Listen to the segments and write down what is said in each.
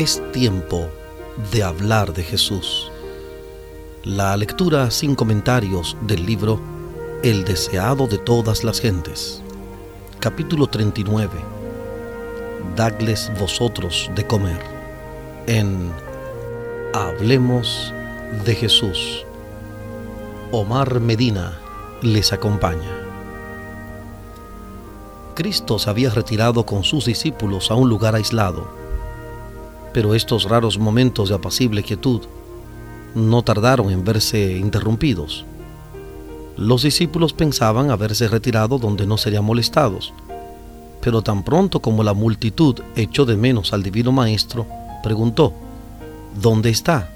Es tiempo de hablar de Jesús. La lectura sin comentarios del libro El deseado de todas las gentes. Capítulo 39. Dadles vosotros de comer. En Hablemos de Jesús. Omar Medina les acompaña. Cristo se había retirado con sus discípulos a un lugar aislado pero estos raros momentos de apacible quietud no tardaron en verse interrumpidos. Los discípulos pensaban haberse retirado donde no serían molestados, pero tan pronto como la multitud echó de menos al divino Maestro, preguntó, ¿Dónde está?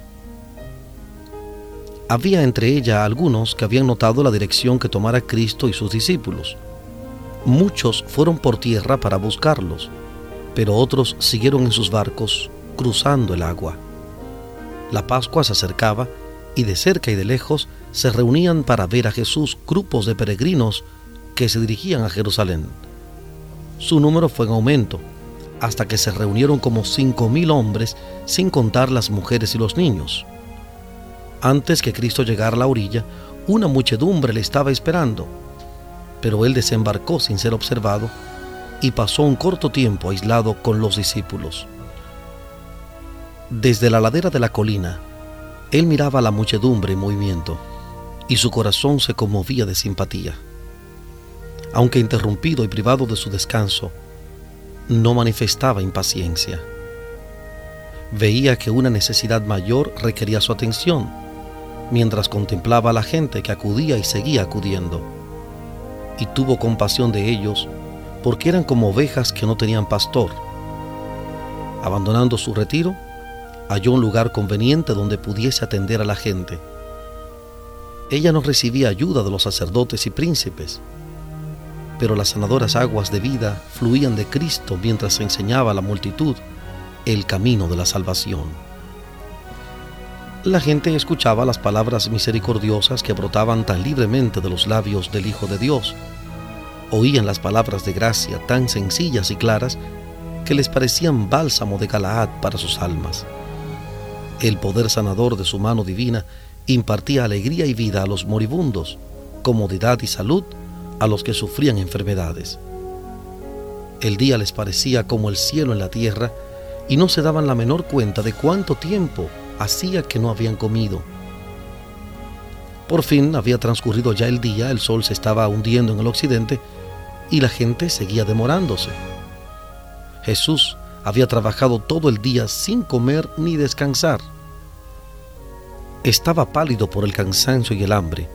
Había entre ella algunos que habían notado la dirección que tomara Cristo y sus discípulos. Muchos fueron por tierra para buscarlos, pero otros siguieron en sus barcos cruzando el agua. La Pascua se acercaba y de cerca y de lejos se reunían para ver a Jesús grupos de peregrinos que se dirigían a Jerusalén. Su número fue en aumento, hasta que se reunieron como cinco mil hombres, sin contar las mujeres y los niños. Antes que Cristo llegara a la orilla, una muchedumbre le estaba esperando, pero él desembarcó sin ser observado y pasó un corto tiempo aislado con los discípulos. Desde la ladera de la colina, él miraba la muchedumbre en movimiento y su corazón se conmovía de simpatía. Aunque interrumpido y privado de su descanso, no manifestaba impaciencia. Veía que una necesidad mayor requería su atención, mientras contemplaba a la gente que acudía y seguía acudiendo. Y tuvo compasión de ellos porque eran como ovejas que no tenían pastor. Abandonando su retiro, halló un lugar conveniente donde pudiese atender a la gente. Ella no recibía ayuda de los sacerdotes y príncipes, pero las sanadoras aguas de vida fluían de Cristo mientras enseñaba a la multitud el camino de la salvación. La gente escuchaba las palabras misericordiosas que brotaban tan libremente de los labios del Hijo de Dios. Oían las palabras de gracia tan sencillas y claras que les parecían bálsamo de Galaad para sus almas. El poder sanador de su mano divina impartía alegría y vida a los moribundos, comodidad y salud a los que sufrían enfermedades. El día les parecía como el cielo en la tierra y no se daban la menor cuenta de cuánto tiempo hacía que no habían comido. Por fin había transcurrido ya el día, el sol se estaba hundiendo en el occidente y la gente seguía demorándose. Jesús había trabajado todo el día sin comer ni descansar. Estaba pálido por el cansancio y el hambre,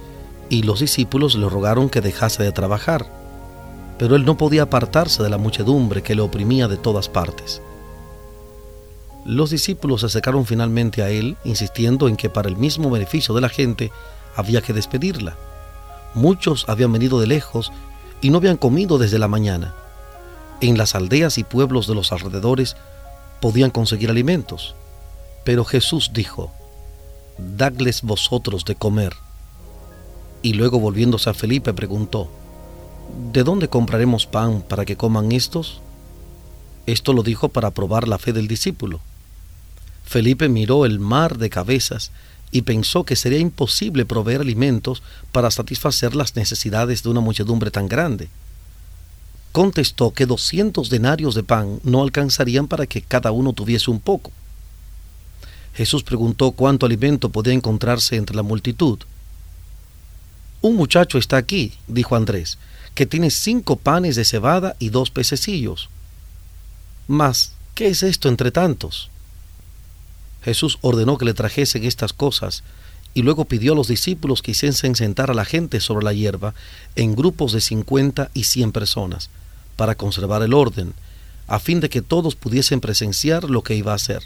y los discípulos le rogaron que dejase de trabajar, pero él no podía apartarse de la muchedumbre que le oprimía de todas partes. Los discípulos se acercaron finalmente a él, insistiendo en que para el mismo beneficio de la gente había que despedirla. Muchos habían venido de lejos y no habían comido desde la mañana en las aldeas y pueblos de los alrededores podían conseguir alimentos. Pero Jesús dijo, Dadles vosotros de comer. Y luego volviéndose a Felipe preguntó, ¿De dónde compraremos pan para que coman estos? Esto lo dijo para probar la fe del discípulo. Felipe miró el mar de cabezas y pensó que sería imposible proveer alimentos para satisfacer las necesidades de una muchedumbre tan grande contestó que doscientos denarios de pan no alcanzarían para que cada uno tuviese un poco. Jesús preguntó cuánto alimento podía encontrarse entre la multitud. Un muchacho está aquí, dijo Andrés, que tiene cinco panes de cebada y dos pececillos. Mas, ¿qué es esto entre tantos? Jesús ordenó que le trajesen estas cosas y luego pidió a los discípulos que hiciesen sentar a la gente sobre la hierba en grupos de cincuenta y cien personas, para conservar el orden, a fin de que todos pudiesen presenciar lo que iba a hacer.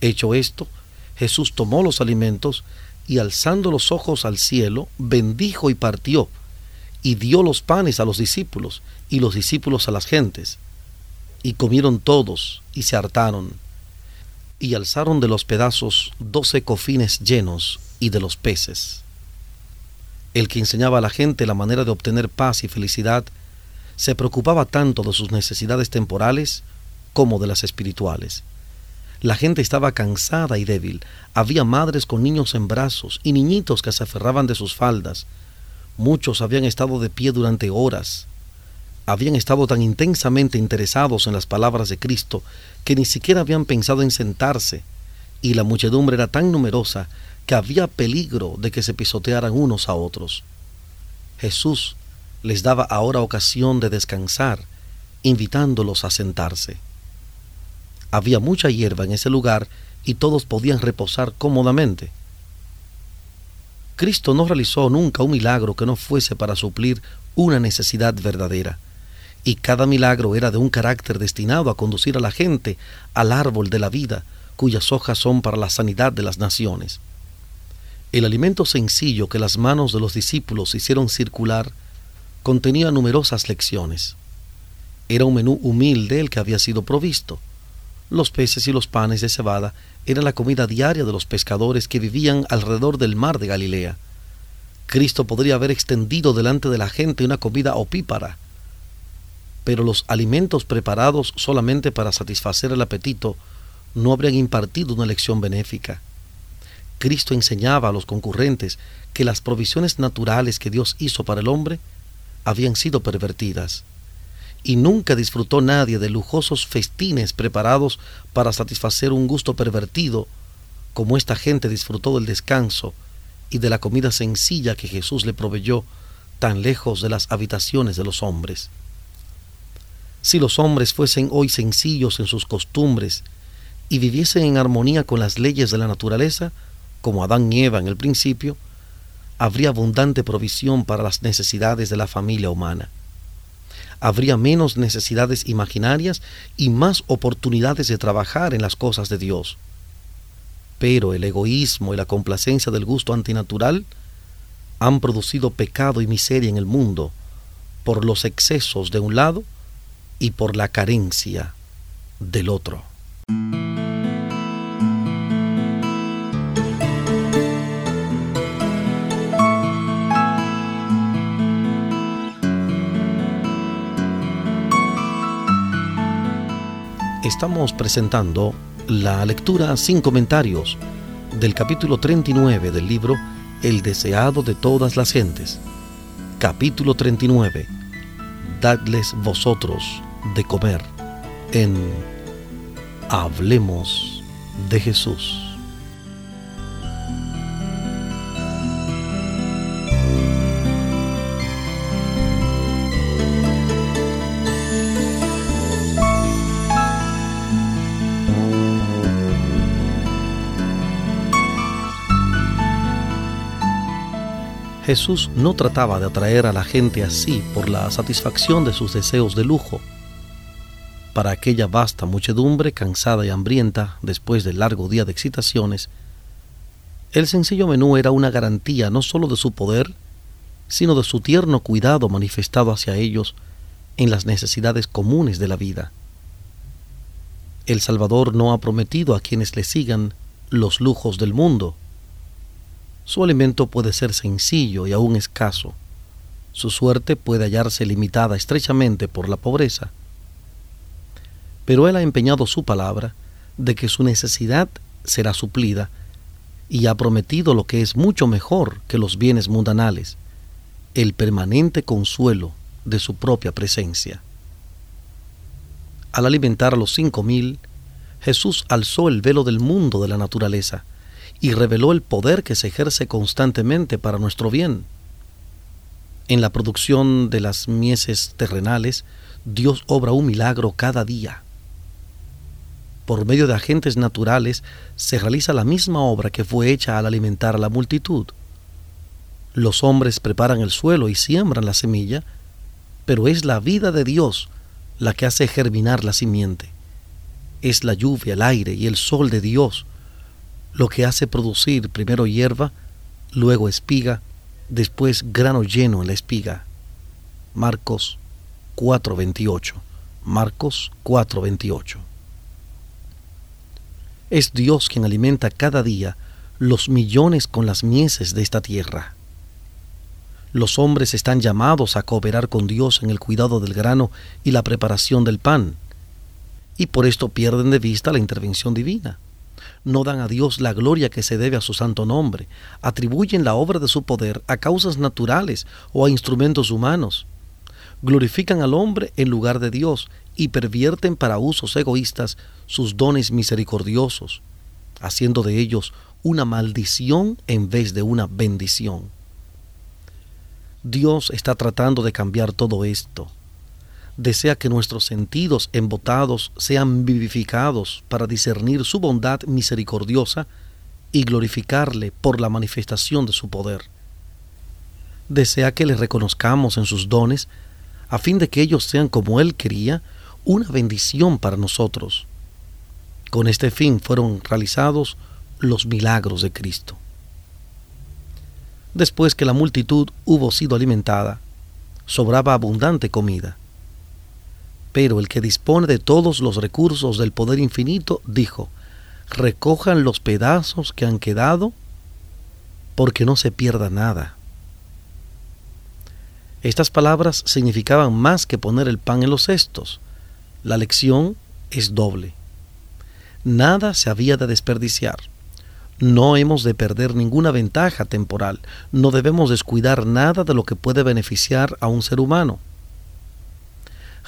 Hecho esto, Jesús tomó los alimentos y alzando los ojos al cielo, bendijo y partió, y dio los panes a los discípulos, y los discípulos a las gentes. Y comieron todos, y se hartaron, y alzaron de los pedazos doce cofines llenos, y de los peces. El que enseñaba a la gente la manera de obtener paz y felicidad se preocupaba tanto de sus necesidades temporales como de las espirituales. La gente estaba cansada y débil. Había madres con niños en brazos y niñitos que se aferraban de sus faldas. Muchos habían estado de pie durante horas. Habían estado tan intensamente interesados en las palabras de Cristo que ni siquiera habían pensado en sentarse. Y la muchedumbre era tan numerosa que había peligro de que se pisotearan unos a otros. Jesús les daba ahora ocasión de descansar, invitándolos a sentarse. Había mucha hierba en ese lugar y todos podían reposar cómodamente. Cristo no realizó nunca un milagro que no fuese para suplir una necesidad verdadera, y cada milagro era de un carácter destinado a conducir a la gente al árbol de la vida, cuyas hojas son para la sanidad de las naciones. El alimento sencillo que las manos de los discípulos hicieron circular contenía numerosas lecciones. Era un menú humilde el que había sido provisto, los peces y los panes de cebada eran la comida diaria de los pescadores que vivían alrededor del mar de Galilea. Cristo podría haber extendido delante de la gente una comida opípara, pero los alimentos preparados solamente para satisfacer el apetito no habrían impartido una lección benéfica. Cristo enseñaba a los concurrentes que las provisiones naturales que Dios hizo para el hombre habían sido pervertidas y nunca disfrutó nadie de lujosos festines preparados para satisfacer un gusto pervertido, como esta gente disfrutó del descanso y de la comida sencilla que Jesús le proveyó tan lejos de las habitaciones de los hombres. Si los hombres fuesen hoy sencillos en sus costumbres y viviesen en armonía con las leyes de la naturaleza, como Adán y Eva en el principio, habría abundante provisión para las necesidades de la familia humana habría menos necesidades imaginarias y más oportunidades de trabajar en las cosas de Dios. Pero el egoísmo y la complacencia del gusto antinatural han producido pecado y miseria en el mundo por los excesos de un lado y por la carencia del otro. Estamos presentando la lectura sin comentarios del capítulo 39 del libro El deseado de todas las gentes. Capítulo 39. Dadles vosotros de comer en Hablemos de Jesús. Jesús no trataba de atraer a la gente así por la satisfacción de sus deseos de lujo. Para aquella vasta muchedumbre cansada y hambrienta después del largo día de excitaciones, el sencillo menú era una garantía no sólo de su poder, sino de su tierno cuidado manifestado hacia ellos en las necesidades comunes de la vida. El Salvador no ha prometido a quienes le sigan los lujos del mundo, su alimento puede ser sencillo y aún escaso. Su suerte puede hallarse limitada estrechamente por la pobreza. Pero Él ha empeñado su palabra de que su necesidad será suplida y ha prometido lo que es mucho mejor que los bienes mundanales, el permanente consuelo de su propia presencia. Al alimentar a los cinco mil, Jesús alzó el velo del mundo de la naturaleza, y reveló el poder que se ejerce constantemente para nuestro bien. En la producción de las mieses terrenales, Dios obra un milagro cada día. Por medio de agentes naturales se realiza la misma obra que fue hecha al alimentar a la multitud. Los hombres preparan el suelo y siembran la semilla, pero es la vida de Dios la que hace germinar la simiente. Es la lluvia, el aire y el sol de Dios lo que hace producir primero hierba, luego espiga, después grano lleno en la espiga. Marcos 4:28. Marcos 4:28. Es Dios quien alimenta cada día los millones con las mieses de esta tierra. Los hombres están llamados a cooperar con Dios en el cuidado del grano y la preparación del pan. y por esto pierden de vista la intervención divina. No dan a Dios la gloria que se debe a su santo nombre, atribuyen la obra de su poder a causas naturales o a instrumentos humanos. Glorifican al hombre en lugar de Dios y pervierten para usos egoístas sus dones misericordiosos, haciendo de ellos una maldición en vez de una bendición. Dios está tratando de cambiar todo esto desea que nuestros sentidos embotados sean vivificados para discernir su bondad misericordiosa y glorificarle por la manifestación de su poder. Desea que le reconozcamos en sus dones, a fin de que ellos sean como Él quería, una bendición para nosotros. Con este fin fueron realizados los milagros de Cristo. Después que la multitud hubo sido alimentada, sobraba abundante comida pero el que dispone de todos los recursos del poder infinito dijo, recojan los pedazos que han quedado porque no se pierda nada. Estas palabras significaban más que poner el pan en los cestos. La lección es doble. Nada se había de desperdiciar. No hemos de perder ninguna ventaja temporal. No debemos descuidar nada de lo que puede beneficiar a un ser humano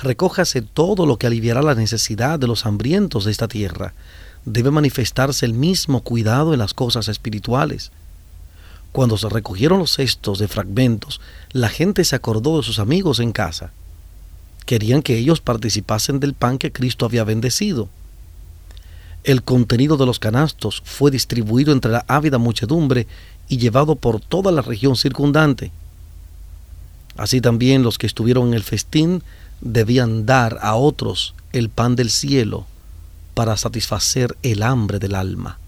recójase todo lo que aliviará la necesidad de los hambrientos de esta tierra. Debe manifestarse el mismo cuidado en las cosas espirituales. Cuando se recogieron los cestos de fragmentos, la gente se acordó de sus amigos en casa. Querían que ellos participasen del pan que Cristo había bendecido. El contenido de los canastos fue distribuido entre la ávida muchedumbre y llevado por toda la región circundante. Así también los que estuvieron en el festín debían dar a otros el pan del cielo para satisfacer el hambre del alma.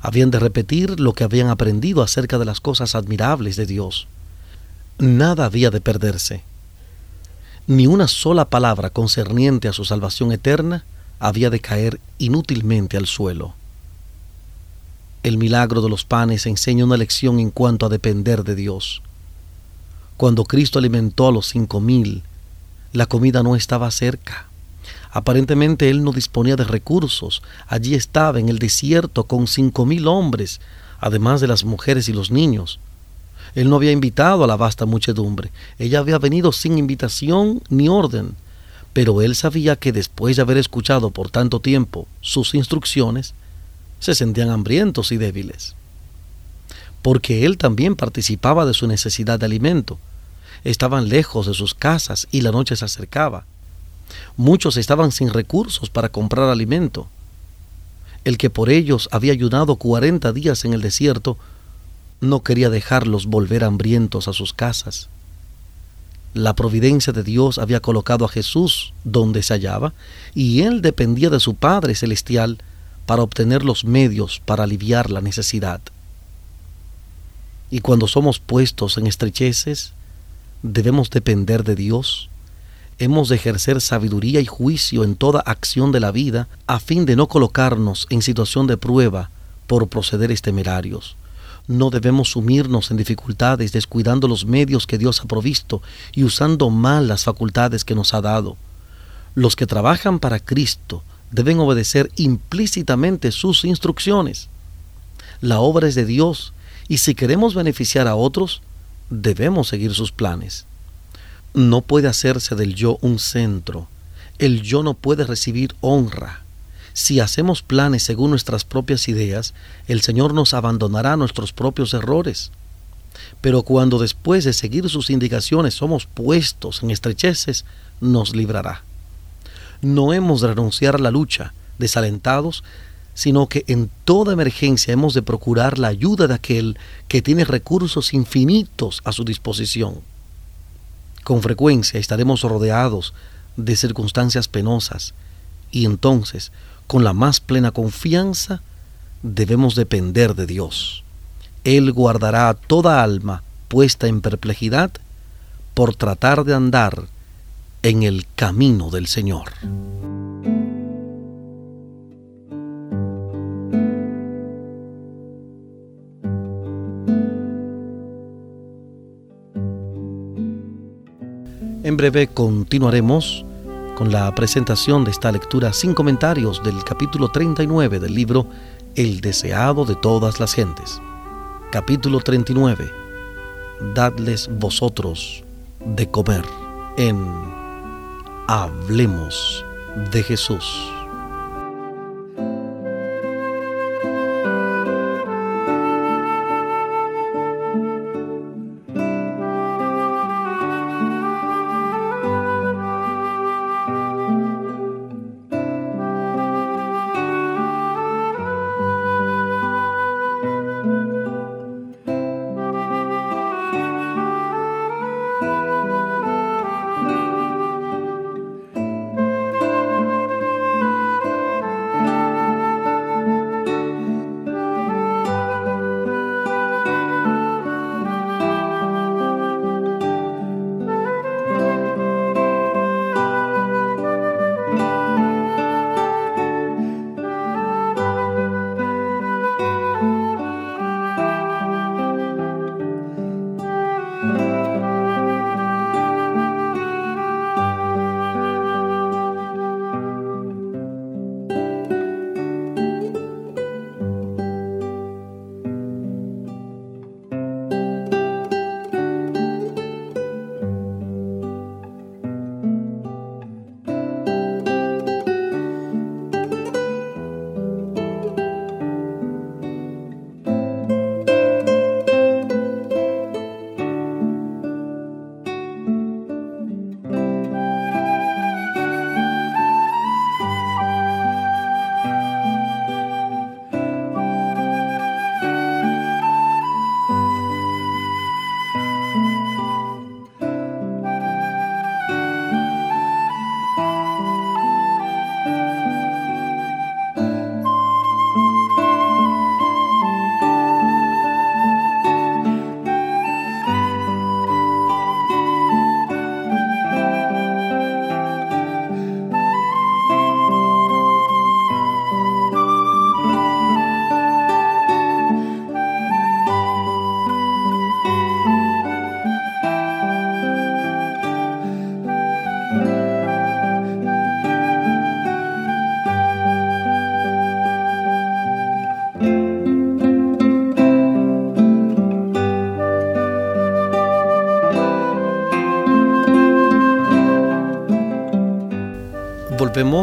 Habían de repetir lo que habían aprendido acerca de las cosas admirables de Dios. Nada había de perderse. Ni una sola palabra concerniente a su salvación eterna había de caer inútilmente al suelo. El milagro de los panes enseña una lección en cuanto a depender de Dios. Cuando Cristo alimentó a los cinco mil, la comida no estaba cerca. Aparentemente él no disponía de recursos. Allí estaba en el desierto con cinco mil hombres, además de las mujeres y los niños. Él no había invitado a la vasta muchedumbre. Ella había venido sin invitación ni orden. Pero él sabía que después de haber escuchado por tanto tiempo sus instrucciones, se sentían hambrientos y débiles porque él también participaba de su necesidad de alimento. Estaban lejos de sus casas y la noche se acercaba. Muchos estaban sin recursos para comprar alimento. El que por ellos había ayunado cuarenta días en el desierto, no quería dejarlos volver hambrientos a sus casas. La providencia de Dios había colocado a Jesús donde se hallaba, y él dependía de su Padre Celestial para obtener los medios para aliviar la necesidad. Y cuando somos puestos en estrecheces, debemos depender de Dios. Hemos de ejercer sabiduría y juicio en toda acción de la vida a fin de no colocarnos en situación de prueba por procederes temerarios. No debemos sumirnos en dificultades descuidando los medios que Dios ha provisto y usando mal las facultades que nos ha dado. Los que trabajan para Cristo deben obedecer implícitamente sus instrucciones. La obra es de Dios y si queremos beneficiar a otros, debemos seguir sus planes. No puede hacerse del yo un centro. El yo no puede recibir honra. Si hacemos planes según nuestras propias ideas, el Señor nos abandonará nuestros propios errores. Pero cuando después de seguir sus indicaciones somos puestos en estrecheces, nos librará. No hemos de renunciar a la lucha, desalentados, sino que en toda emergencia hemos de procurar la ayuda de aquel que tiene recursos infinitos a su disposición. Con frecuencia estaremos rodeados de circunstancias penosas y entonces, con la más plena confianza, debemos depender de Dios. Él guardará a toda alma puesta en perplejidad por tratar de andar en el camino del Señor. En breve continuaremos con la presentación de esta lectura sin comentarios del capítulo 39 del libro El deseado de todas las gentes. Capítulo 39. Dadles vosotros de comer en Hablemos de Jesús.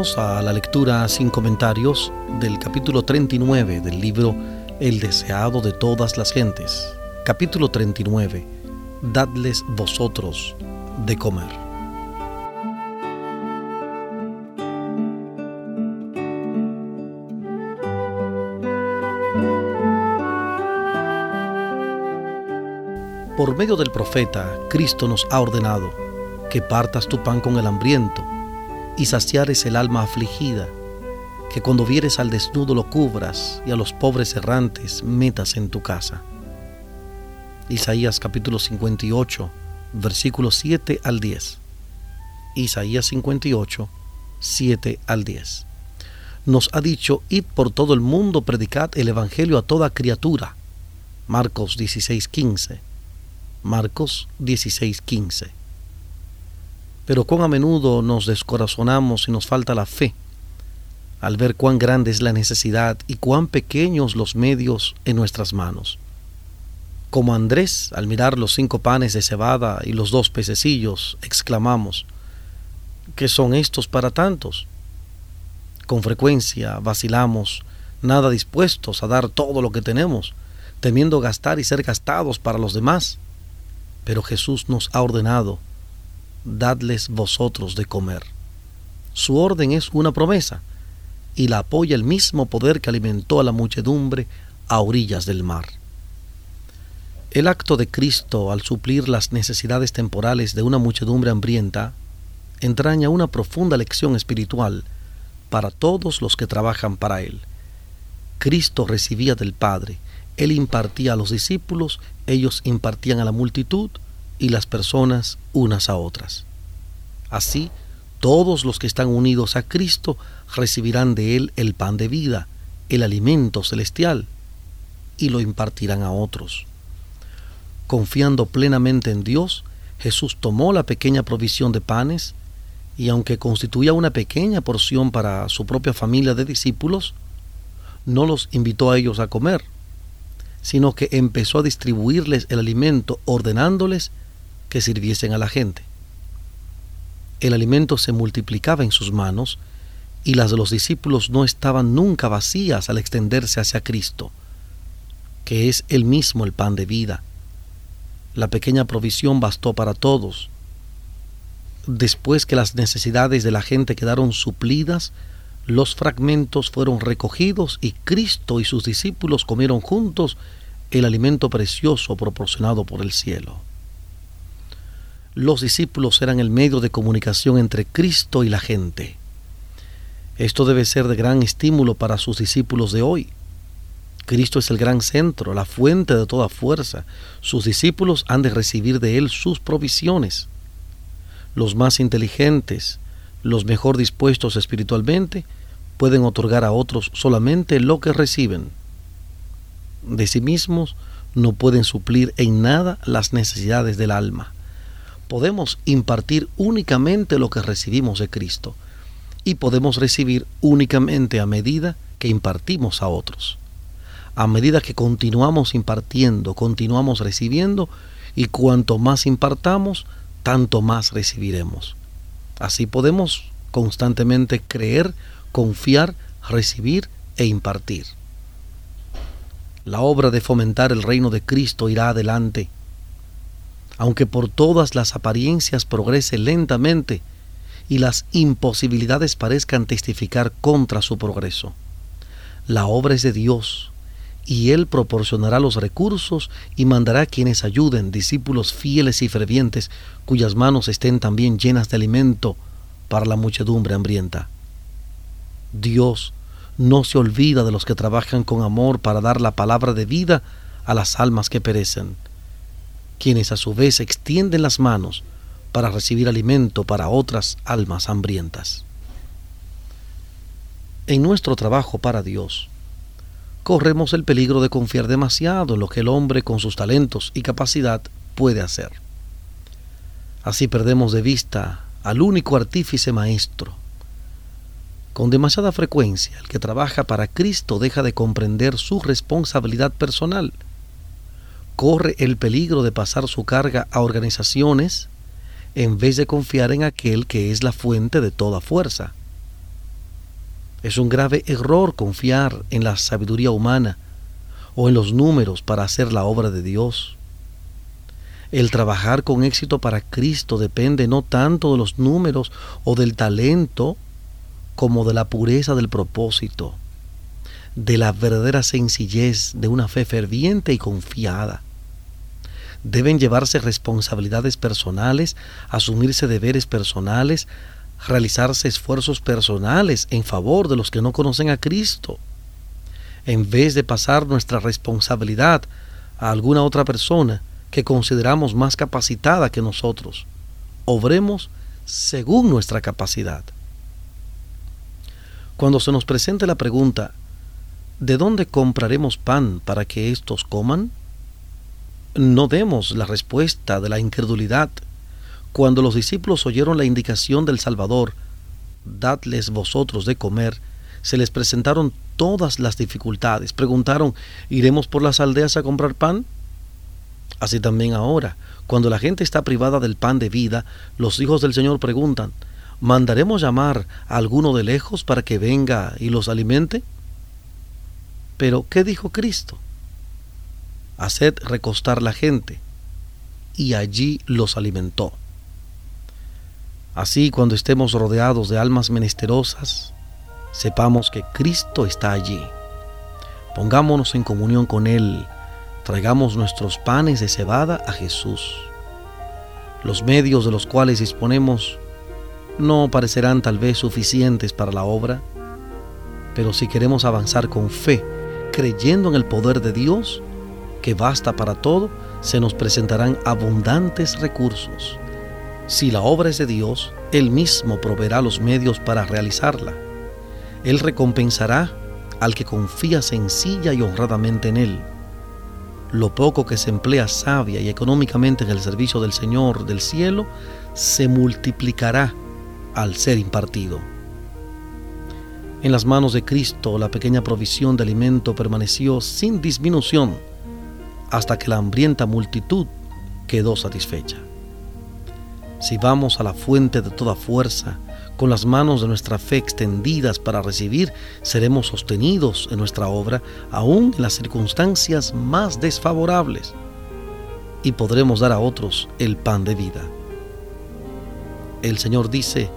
A la lectura sin comentarios del capítulo 39 del libro El deseado de todas las gentes. Capítulo 39. Dadles vosotros de comer. Por medio del profeta, Cristo nos ha ordenado que partas tu pan con el hambriento y saciares el alma afligida, que cuando vieres al desnudo lo cubras y a los pobres errantes metas en tu casa. Isaías capítulo 58, versículos 7 al 10. Isaías 58, 7 al 10. Nos ha dicho, id por todo el mundo, predicad el Evangelio a toda criatura. Marcos 16, 15. Marcos 16, 15 pero cuán a menudo nos descorazonamos y nos falta la fe al ver cuán grande es la necesidad y cuán pequeños los medios en nuestras manos. Como Andrés, al mirar los cinco panes de cebada y los dos pececillos, exclamamos, ¿qué son estos para tantos? Con frecuencia vacilamos, nada dispuestos a dar todo lo que tenemos, temiendo gastar y ser gastados para los demás. Pero Jesús nos ha ordenado dadles vosotros de comer. Su orden es una promesa y la apoya el mismo poder que alimentó a la muchedumbre a orillas del mar. El acto de Cristo al suplir las necesidades temporales de una muchedumbre hambrienta entraña una profunda lección espiritual para todos los que trabajan para Él. Cristo recibía del Padre, Él impartía a los discípulos, ellos impartían a la multitud, y las personas unas a otras. Así, todos los que están unidos a Cristo recibirán de Él el pan de vida, el alimento celestial, y lo impartirán a otros. Confiando plenamente en Dios, Jesús tomó la pequeña provisión de panes y aunque constituía una pequeña porción para su propia familia de discípulos, no los invitó a ellos a comer, sino que empezó a distribuirles el alimento ordenándoles que sirviesen a la gente. El alimento se multiplicaba en sus manos y las de los discípulos no estaban nunca vacías al extenderse hacia Cristo, que es el mismo el pan de vida. La pequeña provisión bastó para todos. Después que las necesidades de la gente quedaron suplidas, los fragmentos fueron recogidos y Cristo y sus discípulos comieron juntos el alimento precioso proporcionado por el cielo. Los discípulos eran el medio de comunicación entre Cristo y la gente. Esto debe ser de gran estímulo para sus discípulos de hoy. Cristo es el gran centro, la fuente de toda fuerza. Sus discípulos han de recibir de Él sus provisiones. Los más inteligentes, los mejor dispuestos espiritualmente, pueden otorgar a otros solamente lo que reciben. De sí mismos no pueden suplir en nada las necesidades del alma. Podemos impartir únicamente lo que recibimos de Cristo y podemos recibir únicamente a medida que impartimos a otros. A medida que continuamos impartiendo, continuamos recibiendo y cuanto más impartamos, tanto más recibiremos. Así podemos constantemente creer, confiar, recibir e impartir. La obra de fomentar el reino de Cristo irá adelante. Aunque por todas las apariencias progrese lentamente, y las imposibilidades parezcan testificar contra su progreso. La obra es de Dios, y Él proporcionará los recursos y mandará quienes ayuden, discípulos fieles y fervientes, cuyas manos estén también llenas de alimento para la muchedumbre hambrienta. Dios no se olvida de los que trabajan con amor para dar la palabra de vida a las almas que perecen, quienes a su vez extienden las manos para recibir alimento para otras almas hambrientas. En nuestro trabajo para Dios, corremos el peligro de confiar demasiado en lo que el hombre con sus talentos y capacidad puede hacer. Así perdemos de vista al único artífice maestro. Con demasiada frecuencia, el que trabaja para Cristo deja de comprender su responsabilidad personal. Corre el peligro de pasar su carga a organizaciones, en vez de confiar en aquel que es la fuente de toda fuerza. Es un grave error confiar en la sabiduría humana o en los números para hacer la obra de Dios. El trabajar con éxito para Cristo depende no tanto de los números o del talento como de la pureza del propósito, de la verdadera sencillez de una fe ferviente y confiada deben llevarse responsabilidades personales, asumirse deberes personales, realizarse esfuerzos personales en favor de los que no conocen a Cristo. En vez de pasar nuestra responsabilidad a alguna otra persona que consideramos más capacitada que nosotros, obremos según nuestra capacidad. Cuando se nos presente la pregunta, ¿de dónde compraremos pan para que éstos coman? no demos la respuesta de la incredulidad. Cuando los discípulos oyeron la indicación del Salvador, dadles vosotros de comer, se les presentaron todas las dificultades. Preguntaron, ¿iremos por las aldeas a comprar pan? Así también ahora, cuando la gente está privada del pan de vida, los hijos del Señor preguntan, ¿mandaremos llamar a alguno de lejos para que venga y los alimente? Pero, ¿qué dijo Cristo? haced recostar la gente, y allí los alimentó. Así cuando estemos rodeados de almas menesterosas, sepamos que Cristo está allí. Pongámonos en comunión con Él, traigamos nuestros panes de cebada a Jesús. Los medios de los cuales disponemos no parecerán tal vez suficientes para la obra, pero si queremos avanzar con fe, creyendo en el poder de Dios, que basta para todo, se nos presentarán abundantes recursos. Si la obra es de Dios, Él mismo proveerá los medios para realizarla. Él recompensará al que confía sencilla y honradamente en Él. Lo poco que se emplea sabia y económicamente en el servicio del Señor del cielo, se multiplicará al ser impartido. En las manos de Cristo la pequeña provisión de alimento permaneció sin disminución hasta que la hambrienta multitud quedó satisfecha. Si vamos a la fuente de toda fuerza, con las manos de nuestra fe extendidas para recibir, seremos sostenidos en nuestra obra, aún en las circunstancias más desfavorables, y podremos dar a otros el pan de vida. El Señor dice,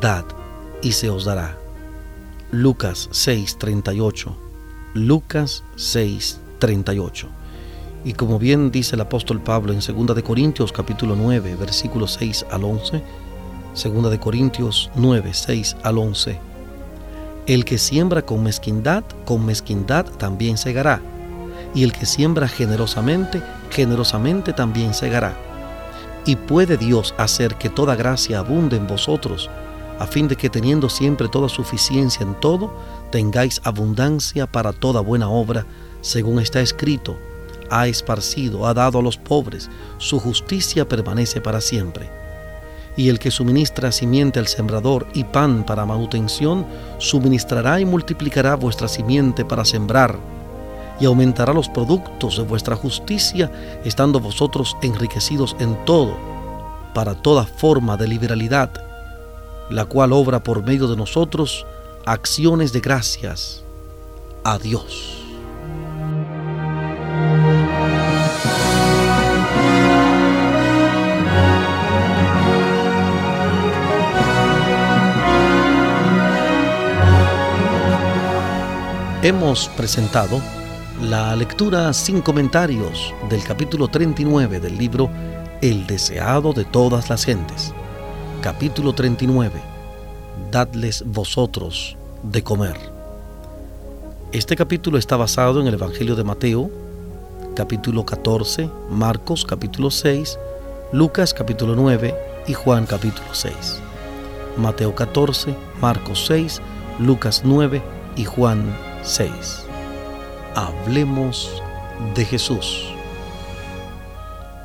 dad y se os dará. Lucas 6:38. Lucas 6:38. Y como bien dice el apóstol Pablo en 2 de Corintios capítulo 9, versículos 6 al 11, 2 de Corintios 9, 6 al 11. El que siembra con mezquindad, con mezquindad también segará. Y el que siembra generosamente, generosamente también segará. Y puede Dios hacer que toda gracia abunde en vosotros, a fin de que teniendo siempre toda suficiencia en todo, tengáis abundancia para toda buena obra, según está escrito, ha esparcido, ha dado a los pobres, su justicia permanece para siempre. Y el que suministra simiente al sembrador y pan para manutención, suministrará y multiplicará vuestra simiente para sembrar, y aumentará los productos de vuestra justicia, estando vosotros enriquecidos en todo, para toda forma de liberalidad, la cual obra por medio de nosotros acciones de gracias a Dios. hemos presentado la lectura sin comentarios del capítulo 39 del libro El deseado de todas las gentes. Capítulo 39. Dadles vosotros de comer. Este capítulo está basado en el Evangelio de Mateo, capítulo 14, Marcos capítulo 6, Lucas capítulo 9 y Juan capítulo 6. Mateo 14, Marcos 6, Lucas 9 y Juan 6. Hablemos de Jesús.